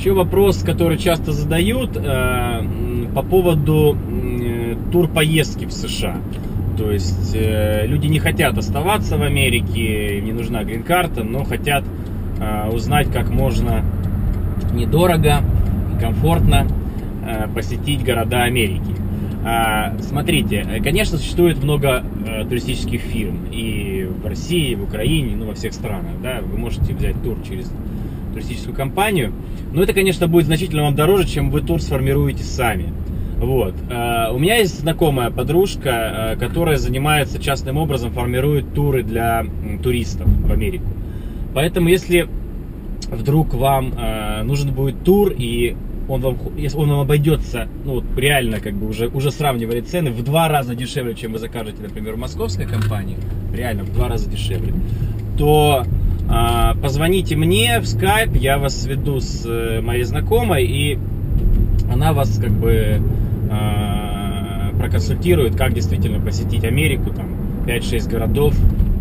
Еще вопрос, который часто задают э, по поводу э, турпоездки в США. То есть э, люди не хотят оставаться в Америке, не нужна грин-карта, но хотят э, узнать, как можно недорого комфортно э, посетить города Америки. А, Смотрите, э, конечно, существует много э, туристических фирм и в России, и в Украине, ну во всех странах, да, вы можете взять тур через туристическую компанию, но это, конечно, будет значительно вам дороже, чем вы тур сформируете сами. Вот. Э, У меня есть знакомая подружка, э, которая занимается частным образом, формирует туры для туристов в Америку. Поэтому, если вдруг вам э, нужен будет тур и он вам, если он вам обойдется, ну вот реально как бы уже, уже сравнивали цены в два раза дешевле, чем вы закажете, например, в московской компании, реально в два раза дешевле, то позвоните мне в скайп, я вас сведу с э, моей знакомой, и она вас как бы а, проконсультирует, как действительно посетить Америку, там 5-6 городов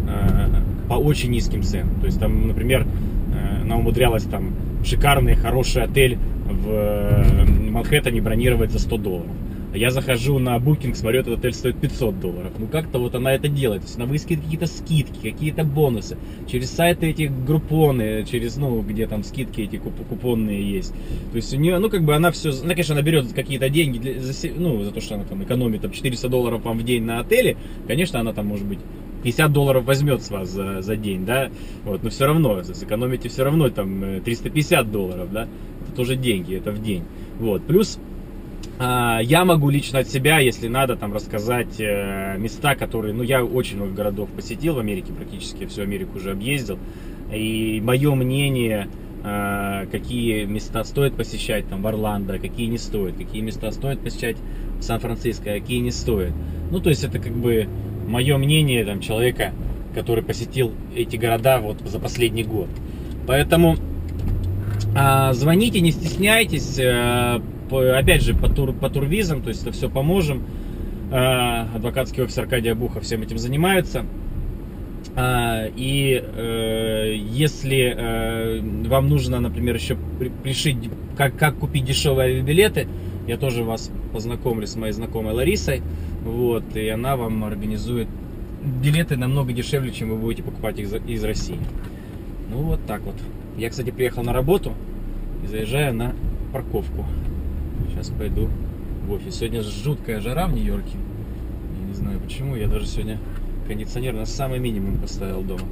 а, по очень низким ценам. То есть там, например, э, она умудрялась там шикарный, хороший отель в э, Манхэттене бронировать за 100 долларов. Я захожу на Booking, смотрю, этот отель стоит 500 долларов. Ну как-то вот она это делает. То есть она выискивает какие-то скидки, какие-то бонусы. Через сайты эти группоны, через, ну, где там скидки эти куп- купонные есть. То есть у нее, ну как бы она все, ну конечно, она берет какие-то деньги, для- за, ну за то, что она там экономит там 400 долларов вам в день на отеле. Конечно, она там может быть 50 долларов возьмет с вас за, за день, да, вот, но все равно, сэкономите все равно там э, 350 долларов, да, это тоже деньги, это в день, вот, плюс я могу лично от себя, если надо, там рассказать э, места, которые, ну, я очень много городов посетил в Америке, практически всю Америку уже объездил, и мое мнение, э, какие места стоит посещать там в Орландо, какие не стоит, какие места стоит посещать в Сан-Франциско, а какие не стоит. Ну, то есть это как бы мое мнение там человека, который посетил эти города вот за последний год. Поэтому а, звоните, не стесняйтесь. э, опять же, по, тур, по турвизам, то есть это все поможем. А, адвокатский офис Аркадия Буха всем этим занимается. А, И э, если э, вам нужно, например, еще пришить, как, как купить дешевые авиабилеты, я тоже вас познакомлю с моей знакомой Ларисой. Вот, и она вам организует билеты намного дешевле, чем вы будете покупать их из России. Ну вот так вот. Я, кстати, приехал на работу и заезжаю на парковку. Сейчас пойду в офис. Сегодня жуткая жара в Нью-Йорке. Я не знаю почему. Я даже сегодня кондиционер на самый минимум поставил дома.